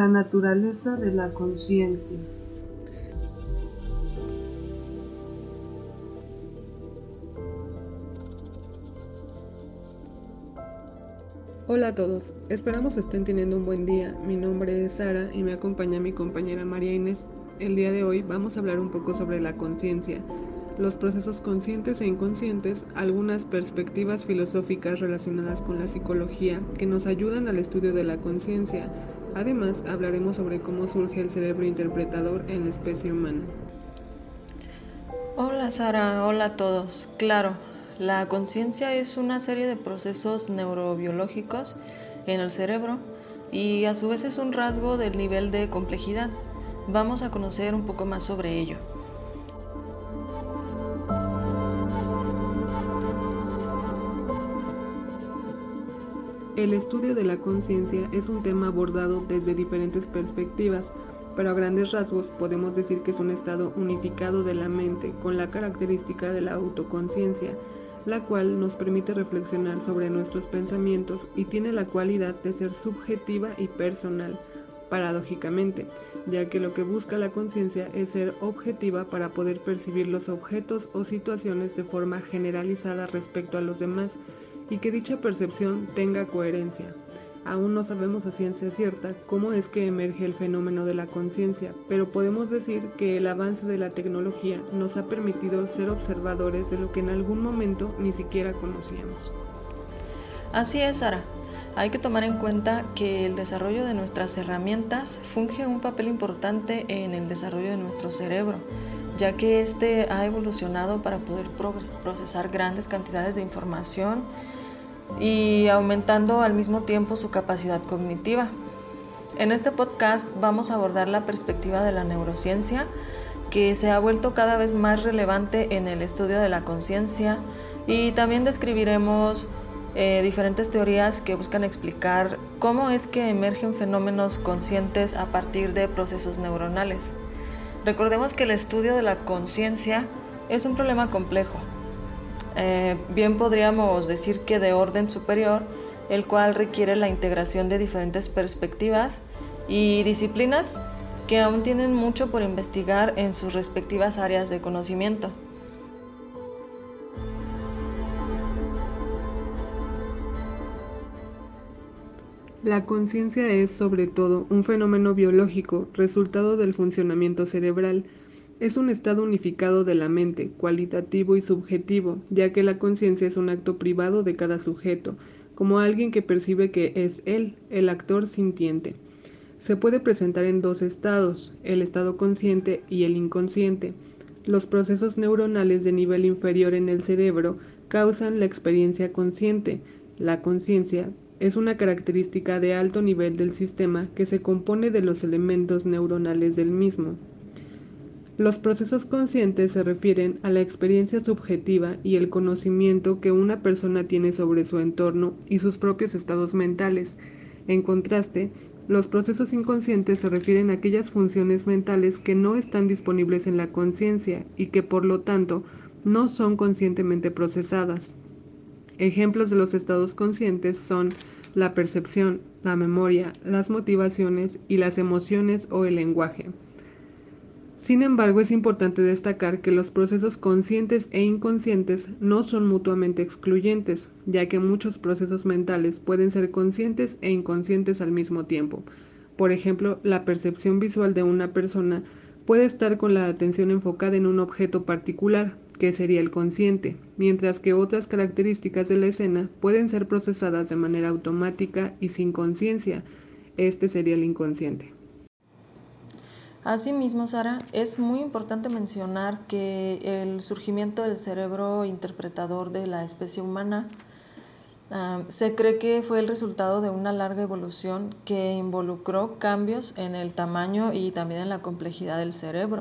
La naturaleza de la conciencia. Hola a todos, esperamos estén teniendo un buen día. Mi nombre es Sara y me acompaña mi compañera María Inés. El día de hoy vamos a hablar un poco sobre la conciencia, los procesos conscientes e inconscientes, algunas perspectivas filosóficas relacionadas con la psicología que nos ayudan al estudio de la conciencia. Además, hablaremos sobre cómo surge el cerebro interpretador en la especie humana. Hola Sara, hola a todos. Claro, la conciencia es una serie de procesos neurobiológicos en el cerebro y a su vez es un rasgo del nivel de complejidad. Vamos a conocer un poco más sobre ello. El estudio de la conciencia es un tema abordado desde diferentes perspectivas, pero a grandes rasgos podemos decir que es un estado unificado de la mente con la característica de la autoconciencia, la cual nos permite reflexionar sobre nuestros pensamientos y tiene la cualidad de ser subjetiva y personal, paradójicamente, ya que lo que busca la conciencia es ser objetiva para poder percibir los objetos o situaciones de forma generalizada respecto a los demás, y que dicha percepción tenga coherencia. Aún no sabemos a ciencia cierta cómo es que emerge el fenómeno de la conciencia, pero podemos decir que el avance de la tecnología nos ha permitido ser observadores de lo que en algún momento ni siquiera conocíamos. Así es, Sara. Hay que tomar en cuenta que el desarrollo de nuestras herramientas funge un papel importante en el desarrollo de nuestro cerebro, ya que éste ha evolucionado para poder procesar grandes cantidades de información y aumentando al mismo tiempo su capacidad cognitiva. En este podcast vamos a abordar la perspectiva de la neurociencia, que se ha vuelto cada vez más relevante en el estudio de la conciencia y también describiremos eh, diferentes teorías que buscan explicar cómo es que emergen fenómenos conscientes a partir de procesos neuronales. Recordemos que el estudio de la conciencia es un problema complejo, eh, bien podríamos decir que de orden superior, el cual requiere la integración de diferentes perspectivas y disciplinas que aún tienen mucho por investigar en sus respectivas áreas de conocimiento. La conciencia es, sobre todo, un fenómeno biológico, resultado del funcionamiento cerebral, es un estado unificado de la mente, cualitativo y subjetivo, ya que la conciencia es un acto privado de cada sujeto, como alguien que percibe que es él, el actor sintiente. Se puede presentar en dos estados, el estado consciente y el inconsciente. Los procesos neuronales de nivel inferior en el cerebro causan la experiencia consciente. La conciencia es una característica de alto nivel del sistema que se compone de los elementos neuronales del mismo. Los procesos conscientes se refieren a la experiencia subjetiva y el conocimiento que una persona tiene sobre su entorno y sus propios estados mentales. En contraste, los procesos inconscientes se refieren a aquellas funciones mentales que no están disponibles en la conciencia y que por lo tanto no son conscientemente procesadas. Ejemplos de los estados conscientes son la percepción, la memoria, las motivaciones y las emociones o el lenguaje. Sin embargo, es importante destacar que los procesos conscientes e inconscientes no son mutuamente excluyentes, ya que muchos procesos mentales pueden ser conscientes e inconscientes al mismo tiempo. Por ejemplo, la percepción visual de una persona puede estar con la atención enfocada en un objeto particular, que sería el consciente, mientras que otras características de la escena pueden ser procesadas de manera automática y sin conciencia. Este sería el inconsciente. Asimismo, Sara, es muy importante mencionar que el surgimiento del cerebro interpretador de la especie humana ah, se cree que fue el resultado de una larga evolución que involucró cambios en el tamaño y también en la complejidad del cerebro.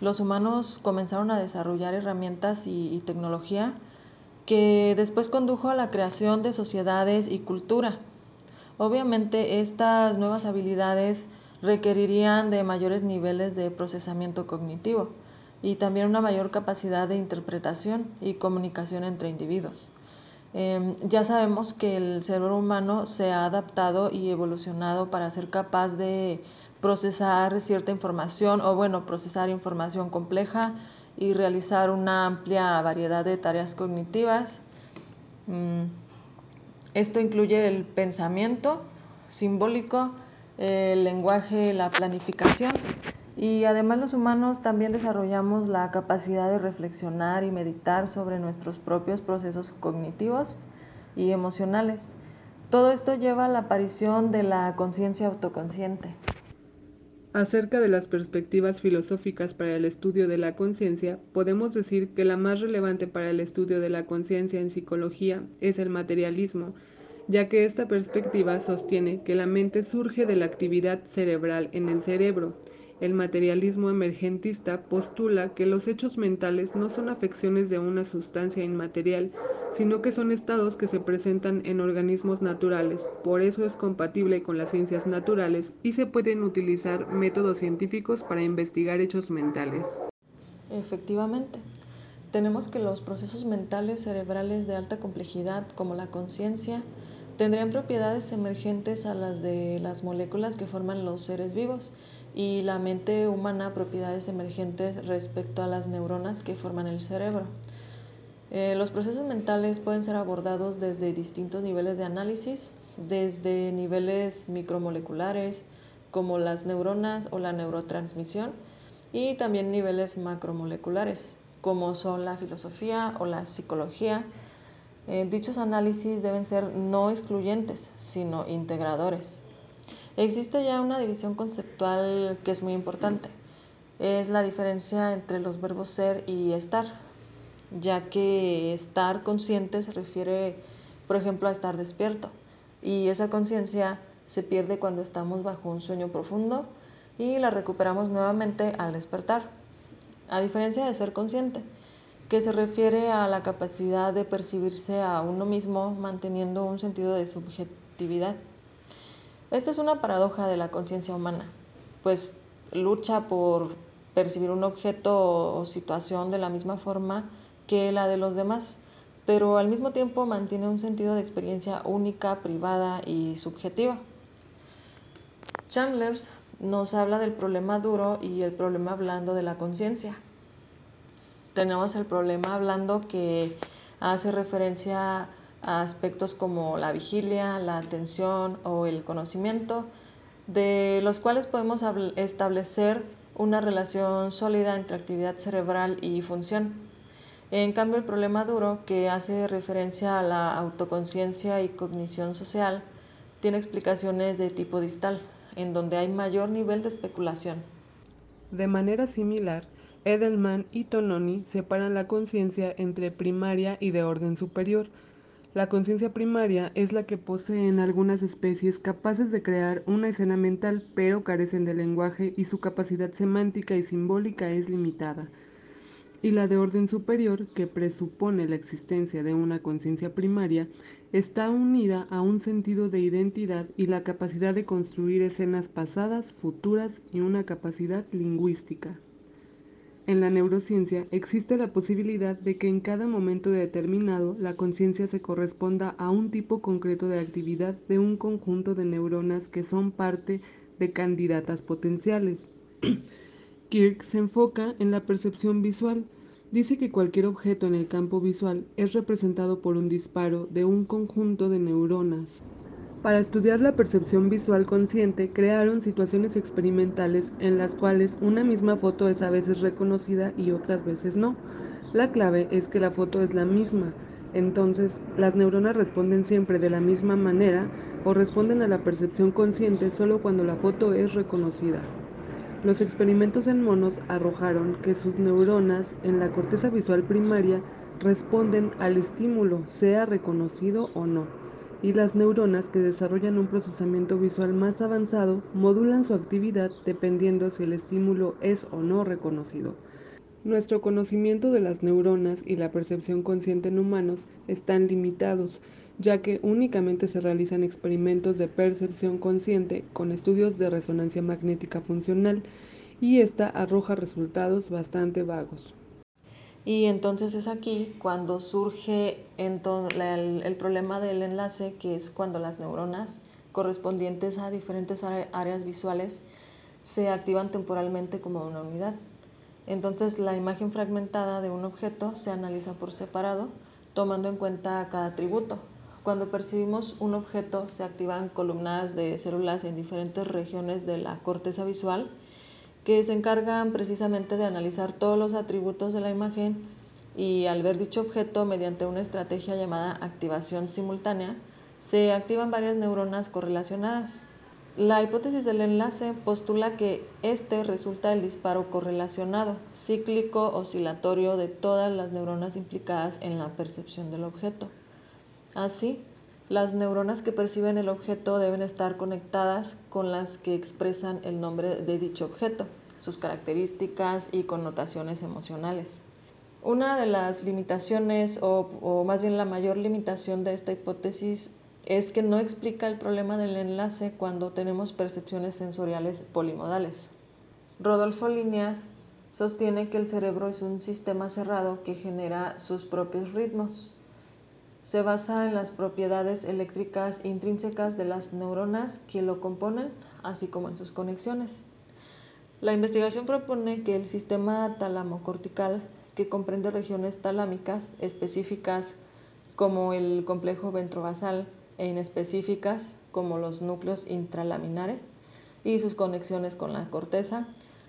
Los humanos comenzaron a desarrollar herramientas y tecnología que después condujo a la creación de sociedades y cultura. Obviamente estas nuevas habilidades requerirían de mayores niveles de procesamiento cognitivo y también una mayor capacidad de interpretación y comunicación entre individuos. Em, ya sabemos que el cerebro humano se ha adaptado y evolucionado para ser capaz de procesar cierta información o bueno, procesar información compleja y realizar una amplia variedad de tareas cognitivas. Mm, esto incluye el pensamiento simbólico, el lenguaje, la planificación y además los humanos también desarrollamos la capacidad de reflexionar y meditar sobre nuestros propios procesos cognitivos y emocionales. Todo esto lleva a la aparición de la conciencia autoconsciente. Acerca de las perspectivas filosóficas para el estudio de la conciencia, podemos decir que la más relevante para el estudio de la conciencia en psicología es el materialismo, ya que esta perspectiva sostiene que la mente surge de la actividad cerebral en el cerebro, el materialismo emergentista postula que los hechos mentales no son afecciones de una sustancia inmaterial, sino que son estados que se presentan en organismos naturales. Por eso es compatible con las ciencias naturales y se pueden utilizar métodos científicos para investigar hechos mentales. Efectivamente. Tenemos que los procesos mentales cerebrales de alta complejidad, como la conciencia, tendrían propiedades emergentes a las de las moléculas que forman los seres vivos y la mente humana propiedades emergentes respecto a las neuronas que forman el cerebro. Eh, los procesos mentales pueden ser abordados desde distintos niveles de análisis, desde niveles micromoleculares como las neuronas o la neurotransmisión y también niveles macromoleculares como son la filosofía o la psicología. Eh, dichos análisis deben ser no excluyentes, sino integradores. Existe ya una división conceptual que es muy importante. Es la diferencia entre los verbos ser y estar, ya que estar consciente se refiere, por ejemplo, a estar despierto. Y esa conciencia se pierde cuando estamos bajo un sueño profundo y la recuperamos nuevamente al despertar. A diferencia de ser consciente, que se refiere a la capacidad de percibirse a uno mismo manteniendo un sentido de subjetividad. Esta es una paradoja de la conciencia humana, pues lucha por percibir un objeto o situación de la misma forma que la de los demás, pero al mismo tiempo mantiene un sentido de experiencia única, privada y subjetiva. Chandler nos habla del problema duro y el problema blando de la conciencia. Tenemos el problema blando que hace referencia aspectos como la vigilia, la atención o el conocimiento, de los cuales podemos establecer una relación sólida entre actividad cerebral y función. En cambio, el problema duro, que hace referencia a la autoconciencia y cognición social, tiene explicaciones de tipo distal, en donde hay mayor nivel de especulación. De manera similar, Edelman y Tononi separan la conciencia entre primaria y de orden superior, la conciencia primaria es la que poseen algunas especies capaces de crear una escena mental, pero carecen de lenguaje y su capacidad semántica y simbólica es limitada. Y la de orden superior, que presupone la existencia de una conciencia primaria, está unida a un sentido de identidad y la capacidad de construir escenas pasadas, futuras y una capacidad lingüística. En la neurociencia existe la posibilidad de que en cada momento determinado la conciencia se corresponda a un tipo concreto de actividad de un conjunto de neuronas que son parte de candidatas potenciales. Kirk se enfoca en la percepción visual. Dice que cualquier objeto en el campo visual es representado por un disparo de un conjunto de neuronas. Para estudiar la percepción visual consciente, crearon situaciones experimentales en las cuales una misma foto es a veces reconocida y otras veces no. La clave es que la foto es la misma, entonces las neuronas responden siempre de la misma manera o responden a la percepción consciente solo cuando la foto es reconocida. Los experimentos en monos arrojaron que sus neuronas en la corteza visual primaria responden al estímulo, sea reconocido o no y las neuronas que desarrollan un procesamiento visual más avanzado modulan su actividad dependiendo si el estímulo es o no reconocido. Nuestro conocimiento de las neuronas y la percepción consciente en humanos están limitados, ya que únicamente se realizan experimentos de percepción consciente con estudios de resonancia magnética funcional y esta arroja resultados bastante vagos. Y entonces es aquí cuando surge el, problema del enlace, que es cuando las neuronas correspondientes a diferentes áreas visuales se activan temporalmente como una unidad. Entonces la imagen fragmentada de un objeto se analiza por separado, tomando en cuenta cada atributo. Cuando percibimos un objeto se activan columnas de células en diferentes regiones de la corteza visual que se encargan precisamente de analizar todos los atributos de la imagen y al ver dicho objeto mediante una estrategia llamada activación simultánea, se activan varias neuronas correlacionadas. La hipótesis del enlace postula que este resulta el disparo correlacionado, cíclico, oscilatorio de todas las neuronas implicadas en la percepción del objeto. Así, las neuronas que perciben el objeto deben estar conectadas con las que expresan el nombre de dicho objeto, sus características y connotaciones emocionales. Una de las limitaciones, o, más bien la mayor limitación de esta hipótesis, es que no explica el problema del enlace cuando tenemos percepciones sensoriales polimodales. Rodolfo Líneas sostiene que el cerebro es un sistema cerrado que genera sus propios ritmos se basa en las propiedades eléctricas intrínsecas de las neuronas que lo componen, así como en sus conexiones. La investigación propone que el sistema talamocortical, que comprende regiones talámicas específicas como el complejo ventrovasal e inespecíficas como los núcleos intralaminares y sus conexiones con la corteza,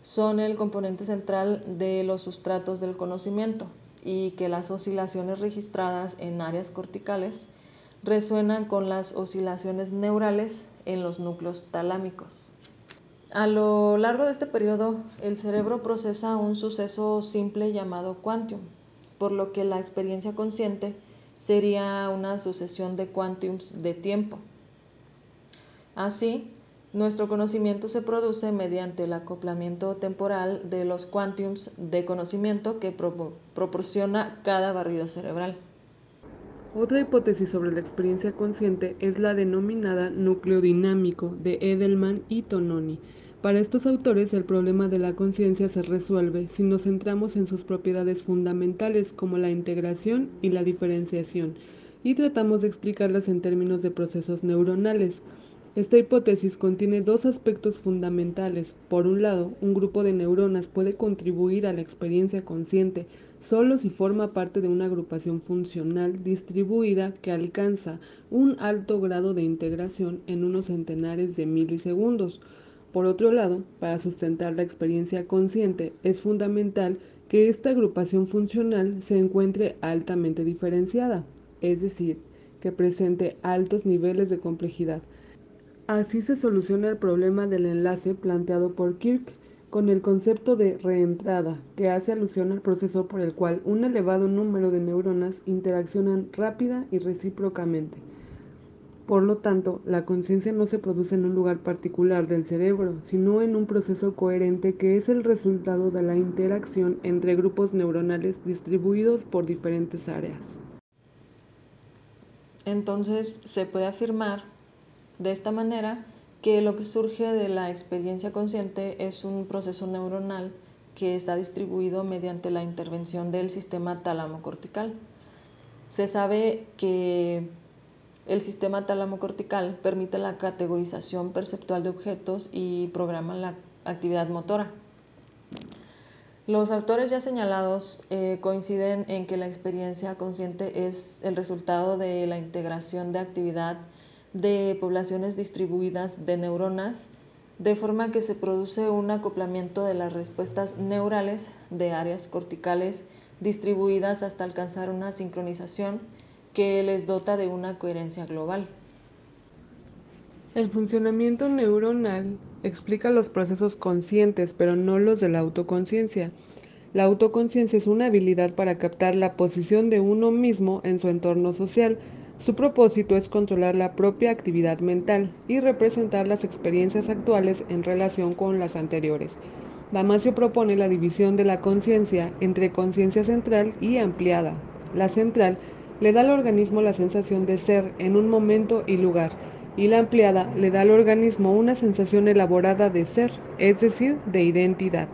son el componente central de los sustratos del conocimiento, y que las oscilaciones registradas en áreas corticales resuenan con las oscilaciones neurales en los núcleos talámicos. A lo largo de este periodo, el cerebro procesa un suceso simple llamado quantum, por lo que la experiencia consciente sería una sucesión de quantums de tiempo. Así, nuestro conocimiento se produce mediante el acoplamiento temporal de los quantums de conocimiento que proporciona cada barrido cerebral. Otra hipótesis sobre la experiencia consciente es la denominada núcleo dinámico de Edelman y Tononi. Para estos autores el problema de la conciencia se resuelve si nos centramos en sus propiedades fundamentales como la integración y la diferenciación y tratamos de explicarlas en términos de procesos neuronales. Esta hipótesis contiene dos aspectos fundamentales. Por un lado, un grupo de neuronas puede contribuir a la experiencia consciente solo si forma parte de una agrupación funcional distribuida que alcanza un alto grado de integración en unos centenares de milisegundos. Por otro lado, para sustentar la experiencia consciente es fundamental que esta agrupación funcional se encuentre altamente diferenciada, es decir, que presente altos niveles de complejidad Así se soluciona el problema del enlace planteado por Kirk con el concepto de reentrada, que hace alusión al proceso por el cual un elevado número de neuronas interaccionan rápida y recíprocamente. Por lo tanto, la conciencia no se produce en un lugar particular del cerebro, sino en un proceso coherente que es el resultado de la interacción entre grupos neuronales distribuidos por diferentes áreas. Entonces, se puede afirmar de esta manera, que lo que surge de la experiencia consciente es un proceso neuronal que está distribuido mediante la intervención del sistema tálamo-cortical. Se sabe que el sistema tálamo-cortical permite la categorización perceptual de objetos y programa la actividad motora. Los autores ya señalados eh, coinciden en que la experiencia consciente es el resultado de la integración de actividad de poblaciones distribuidas de neuronas, de forma que se produce un acoplamiento de las respuestas neurales de áreas corticales distribuidas hasta alcanzar una sincronización que les dota de una coherencia global. El funcionamiento neuronal explica los procesos conscientes, pero no los de la autoconciencia. La autoconciencia es una habilidad para captar la posición de uno mismo en su entorno social, su propósito es controlar la propia actividad mental y representar las experiencias actuales en relación con las anteriores. Damasio propone la división de la conciencia entre conciencia central y ampliada. La central le da al organismo la sensación de ser en un momento y lugar, y la ampliada le da al organismo una sensación elaborada de ser, es decir, de identidad.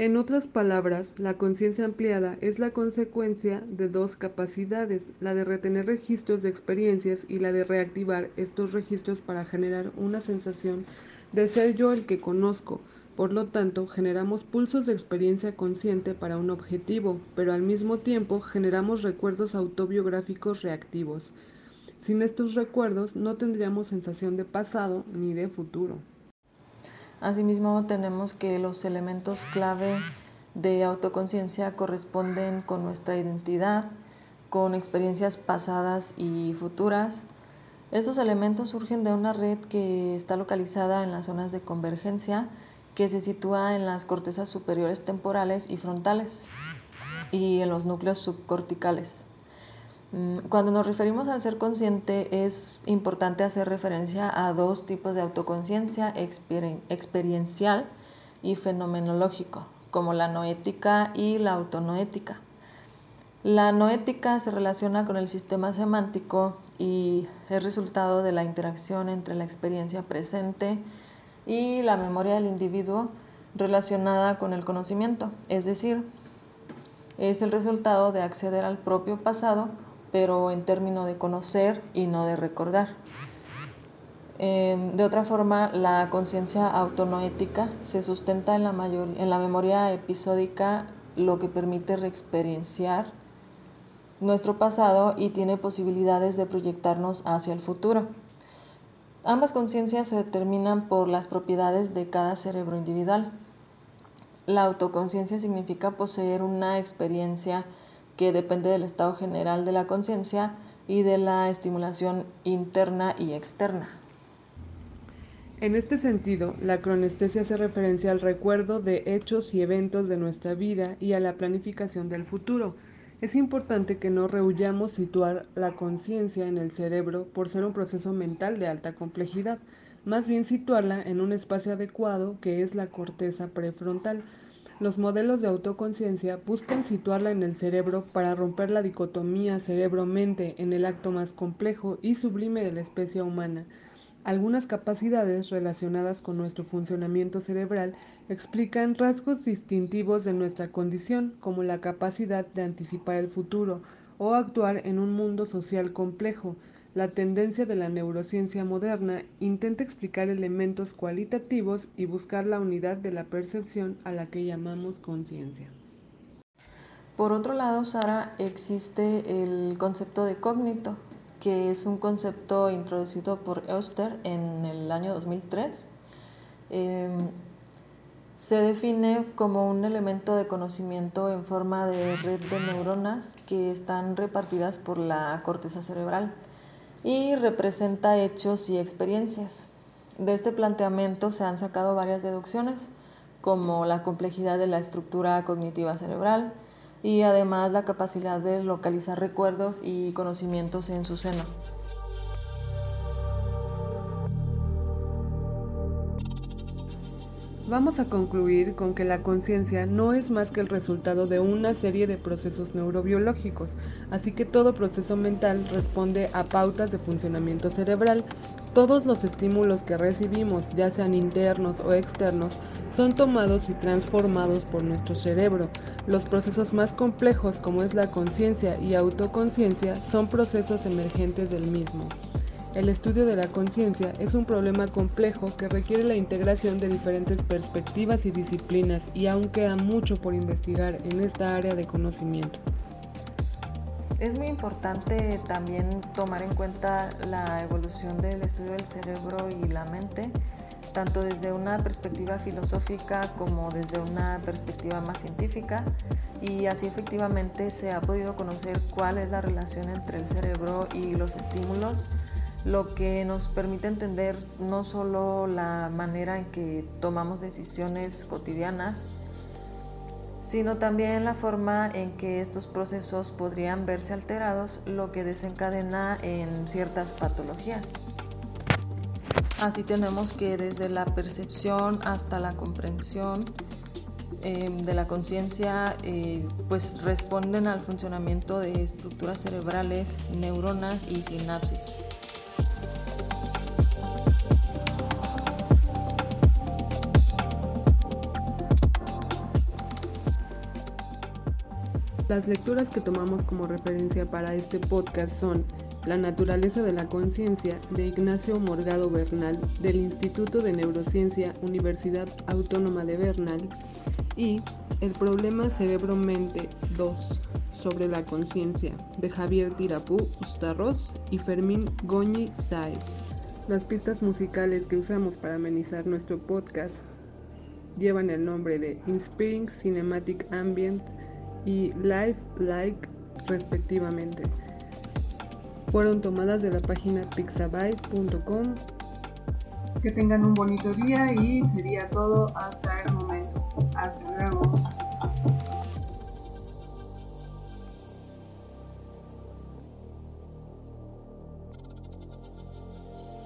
En otras palabras, la conciencia ampliada es la consecuencia de dos capacidades, la de retener registros de experiencias y la de reactivar estos registros para generar una sensación de ser yo el que conozco. Por lo tanto, generamos pulsos de experiencia consciente para un objetivo, pero al mismo tiempo generamos recuerdos autobiográficos reactivos. Sin estos recuerdos no tendríamos sensación de pasado ni de futuro. Asimismo, tenemos que los elementos clave de autoconciencia corresponden con nuestra identidad, con experiencias pasadas y futuras. Estos elementos surgen de una red que está localizada en las zonas de convergencia que se sitúa en las cortezas superiores temporales y frontales y en los núcleos subcorticales. Mm, cuando nos referimos al ser consciente es importante hacer referencia a dos tipos de autoconciencia, experiencial y fenomenológico, como la noética y la autonoética. La noética se relaciona con el sistema semántico y es resultado de la interacción entre la experiencia presente y la memoria del individuo relacionada con el conocimiento, es decir, es el resultado de acceder al propio pasado pero en términos de conocer y no de recordar. Em, de otra forma, la conciencia autonoética se sustenta en la, en la memoria episódica, lo que permite reexperienciar nuestro pasado y tiene posibilidades de proyectarnos hacia el futuro. Ambas conciencias se determinan por las propiedades de cada cerebro individual. La autoconciencia significa poseer una experiencia que depende del estado general de la conciencia y de la estimulación interna y externa. En este sentido, la cronestesia hace referencia al recuerdo de hechos y eventos de nuestra vida y a la planificación del futuro. Es importante que no rehuyamos situar la conciencia en el cerebro por ser un proceso mental de alta complejidad, más bien situarla en un espacio adecuado que es la corteza prefrontal, los modelos de autoconciencia buscan situarla en el cerebro para romper la dicotomía cerebro-mente en el acto más complejo y sublime de la especie humana. Algunas capacidades relacionadas con nuestro funcionamiento cerebral explican rasgos distintivos de nuestra condición, como la capacidad de anticipar el futuro o actuar en un mundo social complejo, la tendencia de la neurociencia moderna intenta explicar elementos cualitativos y buscar la unidad de la percepción a la que llamamos conciencia. Por otro lado, Sara, existe el concepto de cógnito, que es un concepto introducido por Euster en el año 2003. Em, se define como un elemento de conocimiento en forma de red de neuronas que están repartidas por la corteza cerebral y representa hechos y experiencias. De este planteamiento se han sacado varias deducciones, como la complejidad de la estructura cognitiva cerebral y además la capacidad de localizar recuerdos y conocimientos en su seno. Vamos a concluir con que la conciencia no es más que el resultado de una serie de procesos neurobiológicos, así que todo proceso mental responde a pautas de funcionamiento cerebral. Todos los estímulos que recibimos, ya sean internos o externos, son tomados y transformados por nuestro cerebro. Los procesos más complejos, como es la conciencia y autoconciencia, son procesos emergentes del mismo. El estudio de la conciencia es un problema complejo que requiere la integración de diferentes perspectivas y disciplinas y aún queda mucho por investigar en esta área de conocimiento. Es muy importante también tomar en cuenta la evolución del estudio del cerebro y la mente, tanto desde una perspectiva filosófica como desde una perspectiva más científica, y así efectivamente se ha podido conocer cuál es la relación entre el cerebro y los estímulos lo que nos permite entender no solo la manera en que tomamos decisiones cotidianas, sino también la forma en que estos procesos podrían verse alterados, lo que desencadena en ciertas patologías. Así tenemos que desde la percepción hasta la comprensión em, de la conciencia, eh, pues responden al funcionamiento de estructuras cerebrales, neuronas y sinapsis. Las lecturas que tomamos como referencia para este podcast son La naturaleza de la conciencia de Ignacio Morgado Bernal del Instituto de Neurociencia Universidad Autónoma de Bernal y El problema cerebro-mente 2 sobre la conciencia de Javier Tirapú Ustarros y Fermín Goñi Saez. Las pistas musicales que usamos para amenizar nuestro podcast llevan el nombre de Inspiring Cinematic Ambient y Life Like respectivamente. Fueron tomadas de la página pixabay.com. Que tengan un bonito día y sería todo hasta el momento. Hasta luego.